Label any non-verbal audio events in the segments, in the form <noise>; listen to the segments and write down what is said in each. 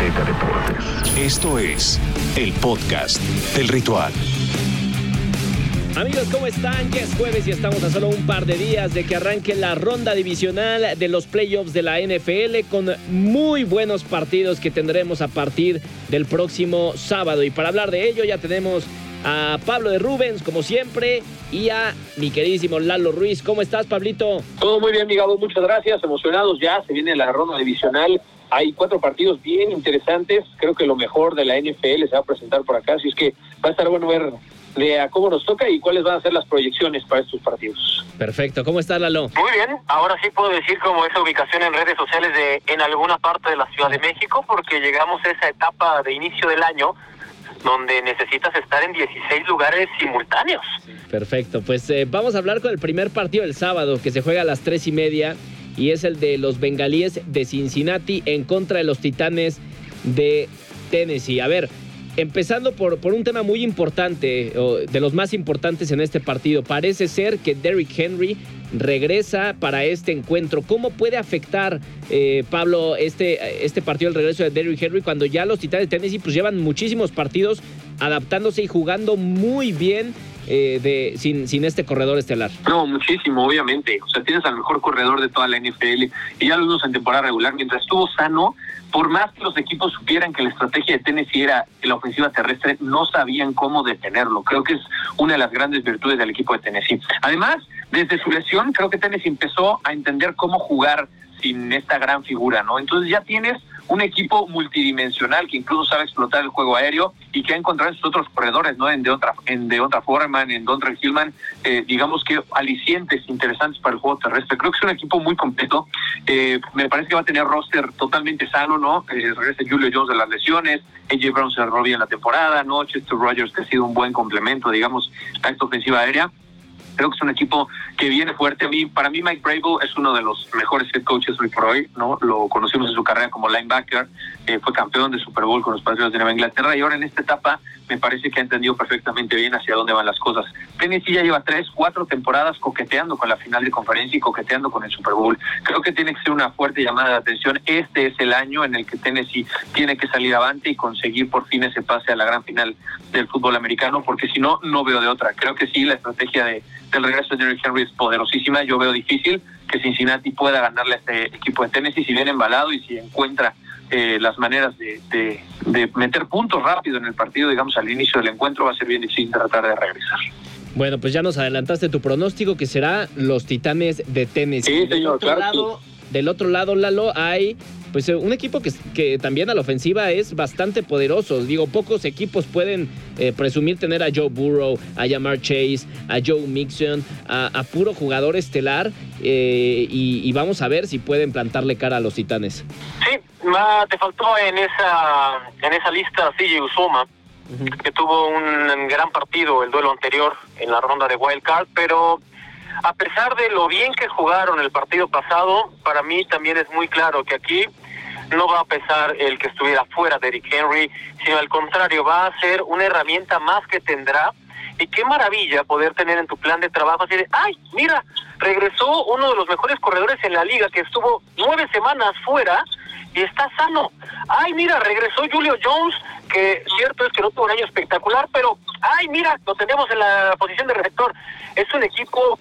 Azteca Deportes. Esto es el podcast del ritual. Amigos, ¿cómo están? Ya es jueves y estamos a solo un par de días de que arranque la ronda divisional de los playoffs de la NFL con muy buenos partidos que tendremos a partir del próximo sábado. Y para hablar de ello ya tenemos a Pablo de Rubens, como siempre, y a mi queridísimo Lalo Ruiz. ¿Cómo estás, Pablito? Todo muy bien, mi Gabo. Muchas gracias. Emocionados ya. Se viene la ronda divisional. Hay cuatro partidos bien interesantes. Creo que lo mejor de la NFL se va a presentar por acá. Así es que va a estar bueno ver de a cómo nos toca y cuáles van a ser las proyecciones para estos partidos. Perfecto. ¿Cómo estás, Lalo? Muy bien. Ahora sí puedo decir como esa ubicación en redes sociales de en alguna parte de la Ciudad de México porque llegamos a esa etapa de inicio del año donde necesitas estar en 16 lugares simultáneos. Perfecto, pues eh, vamos a hablar con el primer partido del sábado que se juega a las tres y media y es el de los bengalíes de Cincinnati en contra de los titanes de Tennessee. A ver, empezando por, por un tema muy importante, o de los más importantes en este partido, parece ser que Derrick Henry regresa para este encuentro. ¿Cómo puede afectar, eh, Pablo, este, este partido, el regreso de Derrick Henry, cuando ya los Titanes de Tennessee pues, llevan muchísimos partidos adaptándose y jugando muy bien eh, de, sin, sin este corredor estelar? No, muchísimo, obviamente. O sea, tienes al mejor corredor de toda la NFL y ya lo vimos en temporada regular. Mientras estuvo sano, por más que los equipos supieran que la estrategia de Tennessee era la ofensiva terrestre, no sabían cómo detenerlo. Creo que es una de las grandes virtudes del equipo de Tennessee. Además, desde su lesión, creo que Tennessee empezó a entender cómo jugar sin esta gran figura, ¿no? Entonces ya tienes un equipo multidimensional que incluso sabe explotar el juego aéreo y que ha encontrado sus otros corredores, ¿no? En de otra, en de otra forma, en Dontre Hillman, eh, digamos que alicientes interesantes para el juego terrestre. Creo que es un equipo muy completo. Eh, me parece que va a tener roster totalmente sano, ¿no? Eh, regresa Julio Jones de las lesiones, AJ Brown se robó en la temporada, ¿no? Chester Rogers que ha sido un buen complemento, digamos, a esta ofensiva aérea creo que es un equipo que viene fuerte. A mí, para mí, Mike Bravo es uno de los mejores head coaches hoy por hoy, ¿no? Lo conocimos en su carrera como linebacker, eh, fue campeón de Super Bowl con los Patriots de Nueva Inglaterra y ahora en esta etapa me parece que ha entendido perfectamente bien hacia dónde van las cosas. Tennessee ya lleva tres, cuatro temporadas coqueteando con la final de conferencia y coqueteando con el Super Bowl. Creo que tiene que ser una fuerte llamada de atención. Este es el año en el que Tennessee tiene que salir avante y conseguir por fin ese pase a la gran final del fútbol americano, porque si no, no veo de otra. Creo que sí, la estrategia de el regreso de Derrick Henry es poderosísima. Yo veo difícil que Cincinnati pueda ganarle a este equipo de Tennessee si viene embalado y si encuentra eh, las maneras de, de, meter puntos rápido en el partido, digamos, al inicio del encuentro, va a ser bien difícil tratar de regresar. Bueno, pues ya nos adelantaste tu pronóstico que será los Titanes de Tennessee. Sí, señor, claro. Del otro lado, Lalo, hay pues eh, un equipo que, que, también a la ofensiva es bastante poderoso. Digo, pocos equipos pueden eh, presumir tener a Joe Burrow, a Jamar Chase, a Joe Mixon, a, puro jugador estelar. Eh, y, vamos a ver si pueden plantarle cara a los titanes. Sí, te faltó en esa, en esa lista CJ Usoma. que tuvo un gran partido el duelo anterior en la ronda de Wild Card, pero a pesar de lo bien que jugaron el partido pasado, para mí también es muy claro que aquí no va a pesar el que estuviera fuera de Eric Henry, sino al contrario, va a ser una herramienta más que tendrá. Y qué maravilla poder tener en tu plan de trabajo así de, ay, mira, regresó uno de los mejores corredores en la liga que estuvo nueve semanas fuera y está sano. Ay, mira, regresó Julio Jones, que cierto es que no tuvo un año espectacular, pero, ay, mira, lo tenemos en la posición de receptor. Es un equipo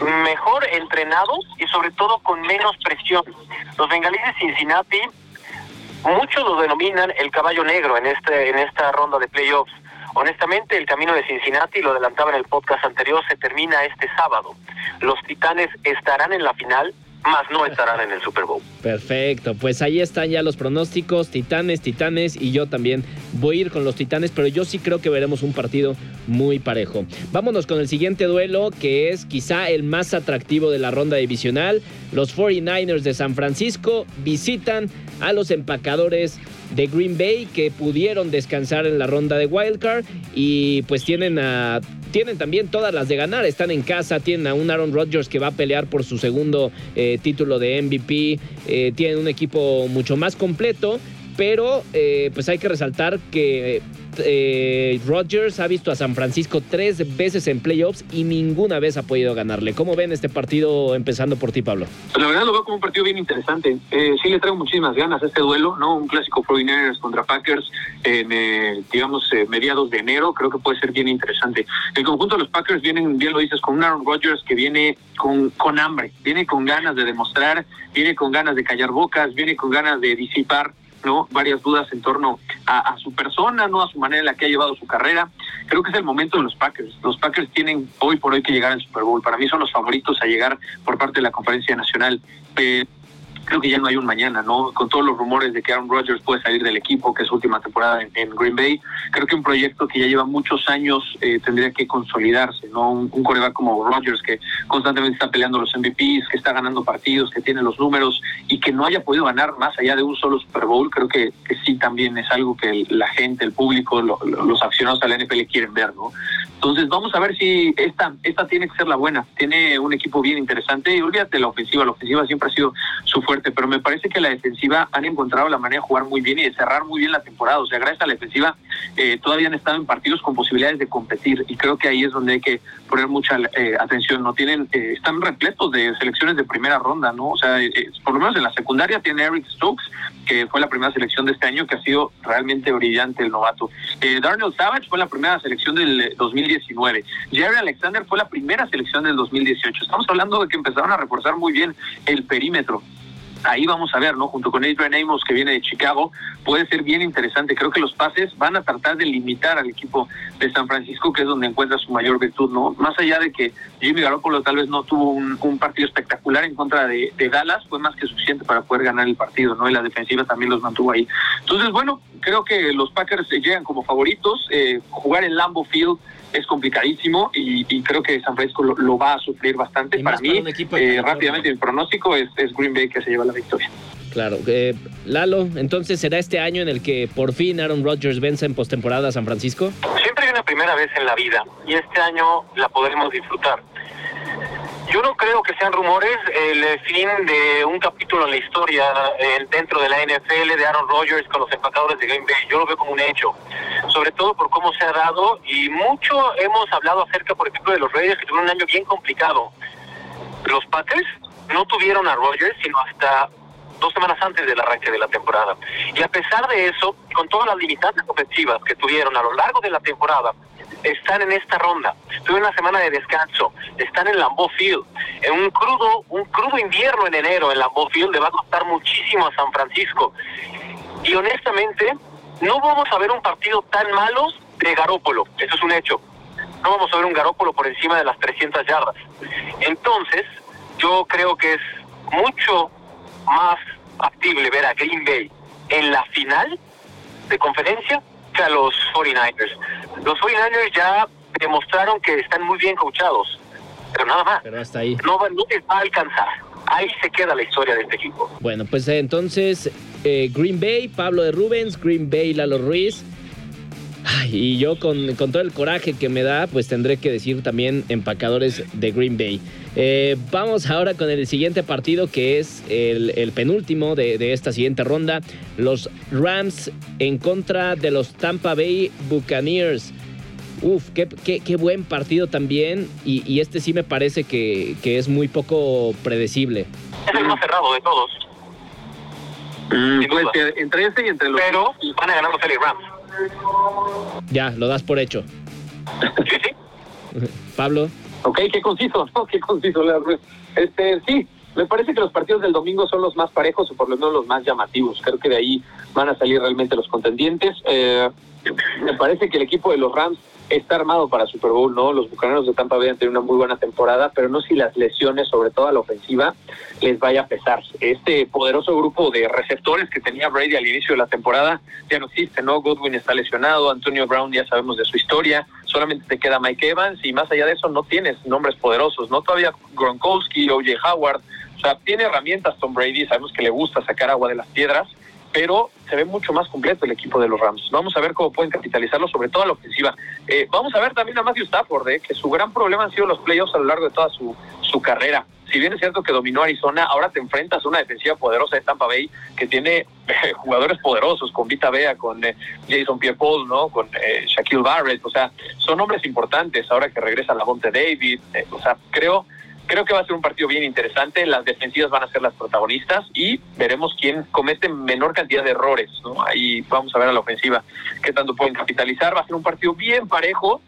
mejor entrenado y sobre todo con menos presión. Los bengalíes de Cincinnati, muchos lo denominan el caballo negro en este en esta ronda de playoffs. Honestamente, el camino de Cincinnati, lo adelantaba en el podcast anterior, se termina este sábado. Los Titanes estarán en la final, más no estarán en el Super Bowl. Perfecto, pues ahí están ya los pronósticos, Titanes, Titanes, y yo también voy a ir con los Titanes, pero yo sí creo que veremos un partido muy parejo. Vámonos con el siguiente duelo, que es quizá el más atractivo de la ronda divisional. Los 49ers de San Francisco visitan a los empacadores de Green Bay que pudieron descansar en la ronda de Wildcard y pues tienen a tienen también todas las de ganar. Están en casa, tienen a un Aaron Rodgers que va a pelear por su segundo eh, título de MVP. Eh, tienen un equipo mucho más completo. Pero eh, pues hay que resaltar que eh, Rodgers ha visto a San Francisco tres veces en playoffs y ninguna vez ha podido ganarle. ¿Cómo ven este partido empezando por ti, Pablo? La verdad lo veo como un partido bien interesante. Eh, sí le traigo muchísimas ganas a este duelo, ¿no? Un clásico 49ers contra Packers en, eh, digamos, eh, mediados de enero. Creo que puede ser bien interesante. El conjunto de los Packers vienen, bien lo dices, con un Aaron Rodgers que viene con, con hambre, viene con ganas de demostrar, viene con ganas de callar bocas, viene con ganas de disipar ¿no? varias dudas en torno a, su persona, no a su manera en la que ha llevado su carrera. Creo que es el momento de los Packers. Los Packers tienen hoy por hoy que llegar al Super Bowl. Para mí son los favoritos a llegar por parte de la conferencia nacional creo que ya no hay un mañana, ¿no? Con todos los rumores de que Aaron Rodgers puede salir del equipo, que es su última temporada en, Green Bay, creo que un proyecto que ya lleva muchos años eh, tendría que consolidarse, ¿no? Un, un coreback como Rodgers que constantemente está peleando los MVPs, que está ganando partidos, que tiene los números y que no haya podido ganar más allá de un solo Super Bowl, creo que, sí también es algo que la gente, el público, los aficionados a la NFL quieren ver, ¿no? Entonces vamos a ver si esta, esta tiene que ser la buena. Tiene un equipo bien interesante y olvídate la ofensiva, la ofensiva siempre ha sido su fuerte pero me parece que la defensiva han encontrado la manera de jugar muy bien y de cerrar muy bien la temporada. O sea, gracias a la defensiva eh, todavía han estado en partidos con posibilidades de competir y creo que ahí es donde hay que poner mucha eh, atención. No tienen, eh, están repletos de selecciones de primera ronda, ¿no? O sea, por lo menos en la secundaria tiene Eric Stokes, que fue la primera selección de este año, que ha sido realmente brillante el novato. Darnell Savage fue la primera selección del 2019. Jerry Alexander fue la primera selección del 2018. Estamos hablando de que empezaron a reforzar muy bien el perímetro ahí vamos a ver, ¿no? Junto con Adrian Amos, que viene de Chicago, puede ser bien interesante. Creo que los pases van a tratar de limitar al equipo de San Francisco, que es donde encuentra su mayor virtud, ¿no? Más allá de que Jimmy Garoppolo tal vez no tuvo un, partido espectacular en contra de, Dallas, fue más que suficiente para poder ganar el partido, ¿no? Y la defensiva también los mantuvo ahí. Entonces, bueno, creo que los Packers llegan como favoritos. Eh, jugar en Lambo Field es complicadísimo y, creo que San Francisco lo, va a sufrir bastante. Para mí, eh, rápidamente, el pronóstico es, Green Bay que se lleva la victoria. Claro. Eh, Lalo, entonces será este año en el que por fin Aaron Rodgers vence en postemporada a San Francisco. Siempre hay una primera vez en la vida y este año la podremos disfrutar. Yo no creo que sean rumores el fin de un capítulo en la historia eh, dentro de la NFL de Aaron Rodgers con los empacadores de Green Bay. Yo lo veo como un hecho, sobre todo por cómo se ha dado y mucho hemos hablado acerca, por ejemplo, de los Raiders que tuvieron un año bien complicado. Los Packers no tuvieron a Rodgers sino hasta dos semanas antes del arranque de la temporada. Y a pesar de eso, con todas las limitantes ofensivas que tuvieron a lo largo de la temporada, están en esta ronda. Tuve una semana de descanso. Están en Lambeau Field. En un crudo, un crudo invierno en enero en Lambeau Field le va a costar muchísimo a San Francisco. Y honestamente, no vamos a ver un partido tan malo de Garópolo. Eso es un hecho. No vamos a ver un Garópolo por encima de las 300 yardas. Entonces, yo creo que es mucho más factible ver a Green Bay en la final de conferencia a los 49ers. Los 49ers ya demostraron que están muy bien coachados, pero nada más. Pero hasta ahí. No, no les va a alcanzar. Ahí se queda la historia de este equipo. Bueno, pues eh, entonces eh, Green Bay, Pablo de Rubens, Green Bay, Lalo Ruiz. Y yo con, con, todo el coraje que me da, pues tendré que decir también empacadores de Green Bay. Eh, vamos ahora con el siguiente partido que es el, penúltimo de, esta siguiente ronda. Los Rams en contra de los Tampa Bay Buccaneers. Uf, qué, qué, buen partido también. Y, este sí me parece que, es muy poco predecible. Es el más cerrado de todos. Mm, entre ese y entre los. Pero van a ganar los Rams. Ya, lo das por hecho. Sí, sí. <laughs> Pablo. Ok, qué conciso, ¿no? Qué conciso. Este, sí, me parece que los partidos del domingo son los más parejos o por lo menos los más llamativos. Creo que de ahí van a salir realmente los contendientes. Eh, me parece que el equipo de los Rams está armado para Super Bowl, ¿no? Los bucaneros de Tampa Bay han tenido una muy buena temporada, pero no si las lesiones, sobre todo a la ofensiva, les vaya a pesar. Este poderoso grupo de receptores que tenía Brady al inicio de la temporada ya no existe, ¿no? Godwin está lesionado, Antonio Brown ya sabemos de su historia, solamente te queda Mike Evans y más allá de eso no tienes nombres poderosos, ¿no? Todavía Gronkowski, O.J. Howard, o sea, tiene herramientas Tom Brady, sabemos que le gusta sacar agua de las piedras, pero se ve mucho más completo el equipo de los Rams. Vamos a ver cómo pueden capitalizarlo, sobre todo a la ofensiva. Eh, vamos a ver también a Matthew Stafford, eh, que su gran problema han sido los playoffs a lo largo de toda su, su carrera. Si bien es cierto que dominó Arizona, ahora te enfrentas a una defensiva poderosa de Tampa Bay que tiene <laughs> eh, jugadores poderosos, con Vita Bea, con eh, Jason Pierre-Paul, ¿no? con eh, Shaquille Barrett, o sea, son hombres importantes ahora que regresa la Monte David, o sea, creo Creo que va a ser un partido bien interesante. Las defensivas van a ser las protagonistas y veremos quién comete menor cantidad de errores. ¿no? Ahí vamos a ver a la ofensiva qué tanto pueden capitalizar. Va a ser un partido bien parejo,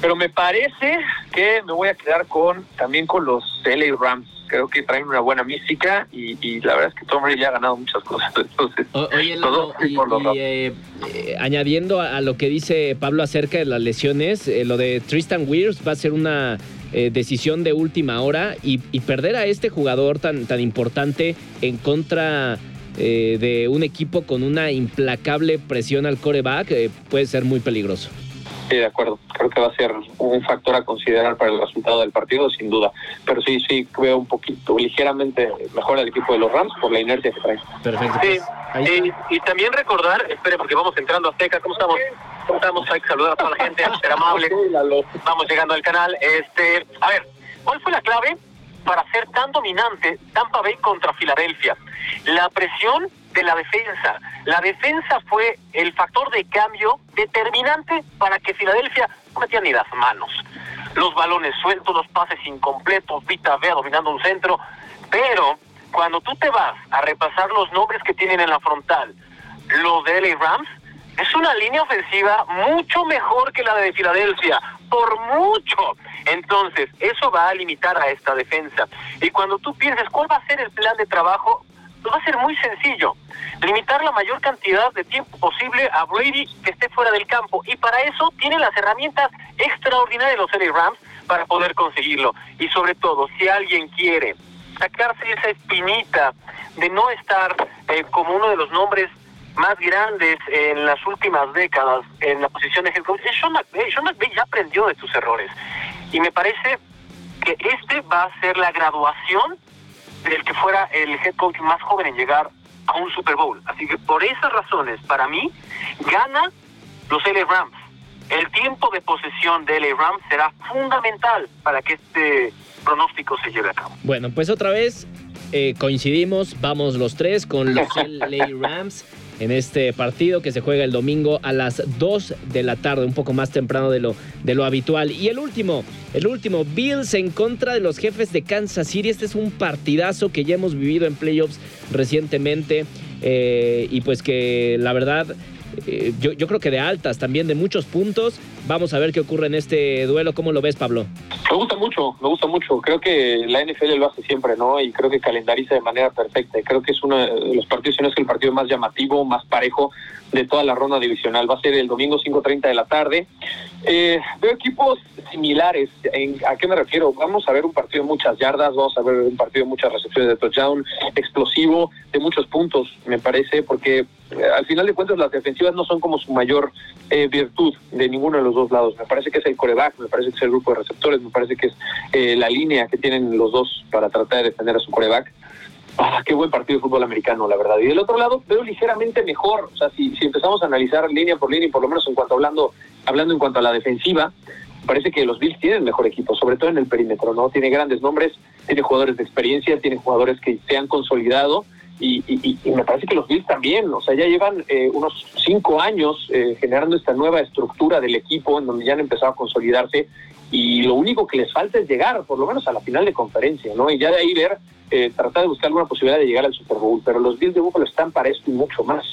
pero me parece que me voy a quedar con también con los LA Rams. Creo que traen una buena mística y, la verdad es que Tom Brady ya ha ganado muchas cosas. <laughs> Entonces, oye, y, eh, eh, añadiendo a, lo que dice Pablo acerca de las lesiones, eh, lo de Tristan Weirs va a ser una eh, decisión de última hora y, perder a este jugador tan, tan importante en contra eh, de un equipo con una implacable presión al coreback eh, puede ser muy peligroso. Sí, de acuerdo. Creo que va a ser un factor a considerar para el resultado del partido, sin duda. Pero sí, sí, veo un poquito, ligeramente mejor al equipo de los Rams por la inercia que trae. Perfecto. Sí, pues, y, también recordar, espere, porque vamos entrando a Azteca, ¿cómo estamos? ¿Cómo estamos? Hay que saludar a toda la gente, <laughs> ser amable. Vamos llegando al canal. Este, a ver, ¿cuál fue la clave para ser tan dominante Tampa Bay contra Filadelfia? La presión de la defensa. La defensa fue el factor de cambio determinante para que Filadelfia no metiera ni las manos. Los balones sueltos, los pases incompletos, Vita Vea dominando un centro, pero cuando tú te vas a repasar los nombres que tienen en la frontal, los de LA Rams, es una línea ofensiva mucho mejor que la de Filadelfia, por mucho. Entonces, eso va a limitar a esta defensa. Y cuando tú pienses cuál va a ser el plan de trabajo, va a ser muy sencillo. Limitar la mayor cantidad de tiempo posible a Brady que esté fuera del campo. Y para eso tiene las herramientas extraordinarias los LA Rams para poder conseguirlo. Y sobre todo, si alguien quiere sacarse esa espinita de no estar eh, como uno de los nombres más grandes en las últimas décadas en la posición de head coach, Sean McVay. Sean McVay ya aprendió de sus errores. Y me parece que este va a ser la graduación del que fuera el head coach más joven en llegar a un Super Bowl. Así que por esas razones, para mí, gana los LA Rams. El tiempo de posesión de LA Rams será fundamental para que este pronóstico se lleve a cabo. Bueno, pues otra vez eh, coincidimos, vamos los tres con los <laughs> LA Rams en este partido que se juega el domingo a las 2 de la tarde, un poco más temprano de lo, de lo habitual. Y el último, el último, Bills en contra de los jefes de Kansas City. Este es un partidazo que ya hemos vivido en playoffs recientemente eh, y pues que la verdad eh, yo, yo, creo que de altas, también de muchos puntos. Vamos a ver qué ocurre en este duelo. ¿Cómo lo ves, Pablo? Me gusta mucho, me gusta mucho. Creo que la NFL lo hace siempre, ¿no? Y creo que calendariza de manera perfecta. creo que es uno de los partidos, si no es que el partido más llamativo, más parejo de toda la ronda divisional. Va a ser el domingo 5.30 de la tarde. Eh, veo equipos similares. ¿A qué me refiero? Vamos a ver un partido de muchas yardas, vamos a ver un partido de muchas recepciones de touchdown, explosivo, de muchos puntos, me parece, porque eh, al final de cuentas las defensivas no son como su mayor eh, virtud de ninguno de los dos lados. Me parece que es el coreback, me parece que es el grupo de receptores, me parece que es eh, la línea que tienen los dos para tratar de defender a su coreback. Ah, qué buen partido de fútbol americano, la verdad. Y del otro lado veo ligeramente mejor. O sea, si, si empezamos a analizar línea por línea, y por lo menos en cuanto hablando, hablando en cuanto a la defensiva, parece que los Bills tienen mejor equipo, sobre todo en el perímetro, ¿no? Tiene grandes nombres, tiene jugadores de experiencia, tiene jugadores que se han consolidado y, me parece que los Bills también, o sea, ya llevan eh, unos cinco años eh, generando esta nueva estructura del equipo en donde ya han empezado a consolidarse y lo único que les falta es llegar, por lo menos a la final de conferencia, ¿no? Y ya de ahí ver, eh, tratar de buscar alguna posibilidad de llegar al Super Bowl, pero los Bills de Buffalo están para esto y mucho más.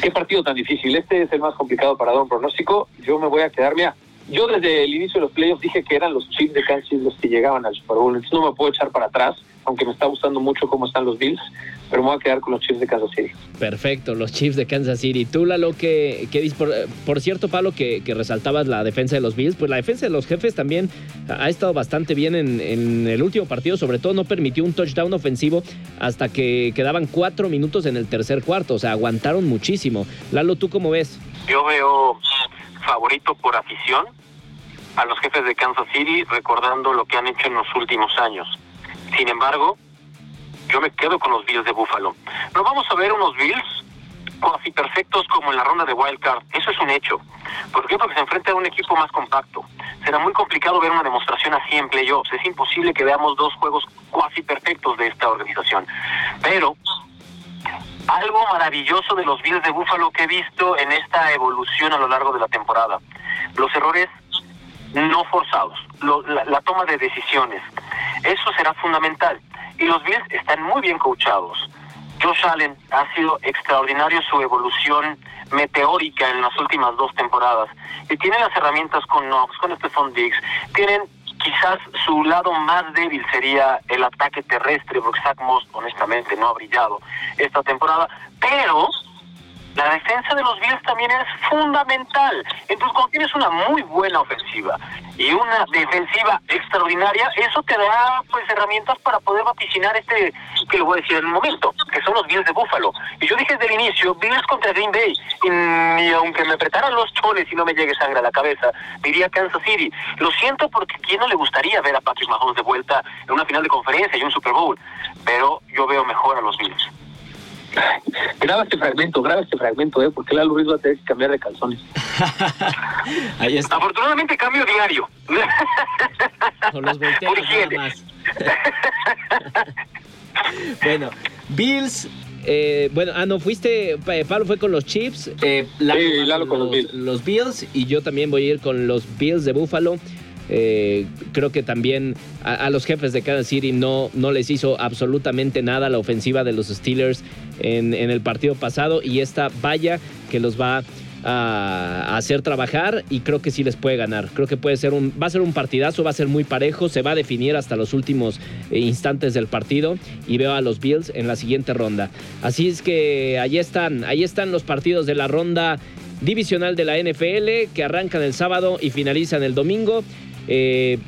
Qué partido tan difícil, este es el más complicado para dar un pronóstico, yo me voy a quedar, mira, yo desde el inicio de los playoffs dije que eran los Chiefs de Kansas los que llegaban al Super Bowl, entonces no me puedo echar para atrás aunque me está gustando mucho cómo están los Bills, pero me voy a quedar con los Chiefs de Kansas City. Perfecto, los Chiefs de Kansas City. Tú, Lalo, que, que por, por, cierto, Pablo, que, que, resaltabas la defensa de los Bills, pues la defensa de los jefes también ha estado bastante bien en, en, el último partido, sobre todo no permitió un touchdown ofensivo hasta que quedaban cuatro minutos en el tercer cuarto, o sea, aguantaron muchísimo. Lalo, ¿tú cómo ves? Yo veo favorito por afición a los jefes de Kansas City, recordando lo que han hecho en los últimos años sin embargo, yo me quedo con los Bills de Buffalo. No vamos a ver unos Bills cuasi perfectos como en la ronda de Wild Card. Eso es un hecho. ¿Por qué? Porque se enfrenta a un equipo más compacto. Será muy complicado ver una demostración así en playoffs. Es imposible que veamos dos juegos cuasi perfectos de esta organización. Pero algo maravilloso de los Bills de Buffalo que he visto en esta evolución a lo largo de la temporada. Los errores no forzados, la, la, toma de decisiones. Eso será fundamental. Y los Bills están muy bien coachados. Josh Allen ha sido extraordinario su evolución meteórica en las últimas dos temporadas. Y tienen las herramientas con Knox, con Stephon Diggs, tienen quizás su lado más débil sería el ataque terrestre, porque Zach Moss honestamente no ha brillado esta temporada, pero la defensa de los Bills también es fundamental. Entonces, cuando tienes una muy buena ofensiva y una defensiva extraordinaria, eso te da pues herramientas para poder vaticinar este, que lo voy a decir en un momento, que son los Bills de Buffalo. Y yo dije desde el inicio, Bills contra Green Bay, y, aunque me apretaran los choles y no me llegue sangre a la cabeza, diría Kansas City. Lo siento porque quién no le gustaría ver a Patrick Mahomes de vuelta en una final de conferencia y un Super Bowl, pero yo veo mejor a los Bills. Graba este fragmento, graba este fragmento, ¿eh? porque Lalo Ruiz va a tener que cambiar de calzones. <laughs> Ahí está. Afortunadamente cambio diario. <laughs> Con los volteos nada más. <laughs> bueno, Bills eh, bueno, ah, no, fuiste, Pablo fue con los Chiefs, eh, Lalo, con los, Bills. los, Bills. y yo también voy a ir con los Bills de Buffalo. Eh, creo que también a, los jefes de Kansas City no, no les hizo absolutamente nada la ofensiva de los Steelers en, el partido pasado y esta valla que los va a, hacer trabajar y creo que sí les puede ganar. Creo que puede ser un, va a ser un partidazo, va a ser muy parejo, se va a definir hasta los últimos eh, instantes del partido y veo a los Bills en la siguiente ronda. Así es que ahí están, ahí están los partidos de la ronda divisional de la NFL que arrancan el sábado y finalizan el domingo. Eh,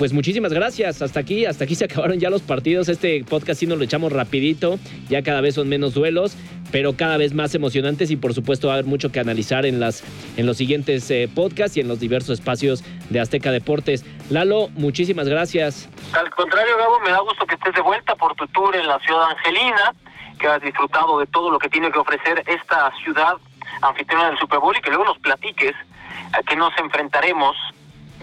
pues muchísimas gracias. Hasta aquí, hasta aquí se <laughs> acabaron ya los partidos. Este podcast sí nos lo echamos rapidito. Ya cada vez son menos duelos, pero cada vez más emocionantes y por supuesto va a haber mucho que analizar en, las, en los siguientes eh, podcasts y en los diversos espacios de Azteca Deportes. Lalo, muchísimas gracias. Al contrario, Gabo, me da gusto que estés de vuelta por tu tour en la ciudad angelina, que has disfrutado de todo lo que tiene que ofrecer esta ciudad anfitriona del Super Bowl y que luego nos platiques a qué nos enfrentaremos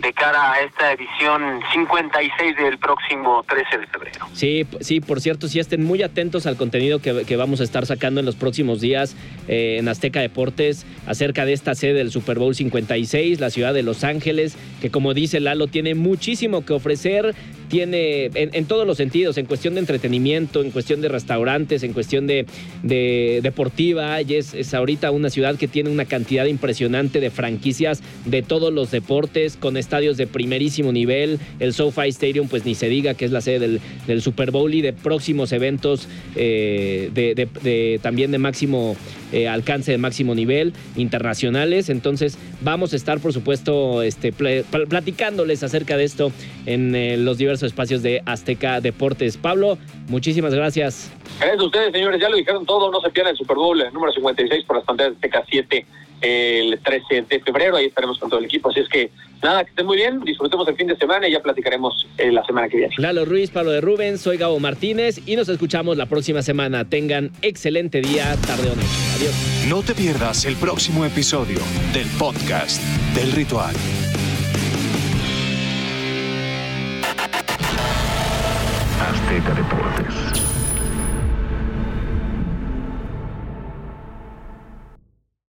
de cara a esta edición 56 del próximo 13 de febrero. Sí, sí, por cierto, sí estén muy atentos al contenido que, vamos a estar sacando en los próximos días eh, en Azteca Deportes acerca de esta sede del Super Bowl 56, la ciudad de Los Ángeles, que como dice Lalo, tiene muchísimo que ofrecer, tiene en, todos los sentidos, en cuestión de entretenimiento, en cuestión de restaurantes, en cuestión de, deportiva, y es, ahorita una ciudad que tiene una cantidad impresionante de franquicias de todos los deportes, con estadios de primerísimo nivel, el SoFi Stadium, pues ni se diga que es la sede del, Super Bowl y de próximos eventos eh, de, también de máximo eh, alcance, de máximo nivel, internacionales. Entonces vamos a estar, por supuesto, este, platicándoles acerca de esto en eh, los diversos espacios de Azteca Deportes. Pablo, muchísimas gracias. Gracias a ustedes, señores. Ya lo dijeron todo. No se pierdan el Super Bowl, el número 56 por las pantallas de Azteca 7 el 13 de febrero. Ahí estaremos con todo el equipo. Así es que nada, que estén muy bien. Disfrutemos el fin de semana y ya platicaremos eh, la semana que viene. Lalo Ruiz, Pablo de Rubens, soy Gabo Martínez y nos escuchamos la próxima semana. Tengan excelente día, tarde o noche. Adiós. No te pierdas el próximo episodio del podcast del ritual.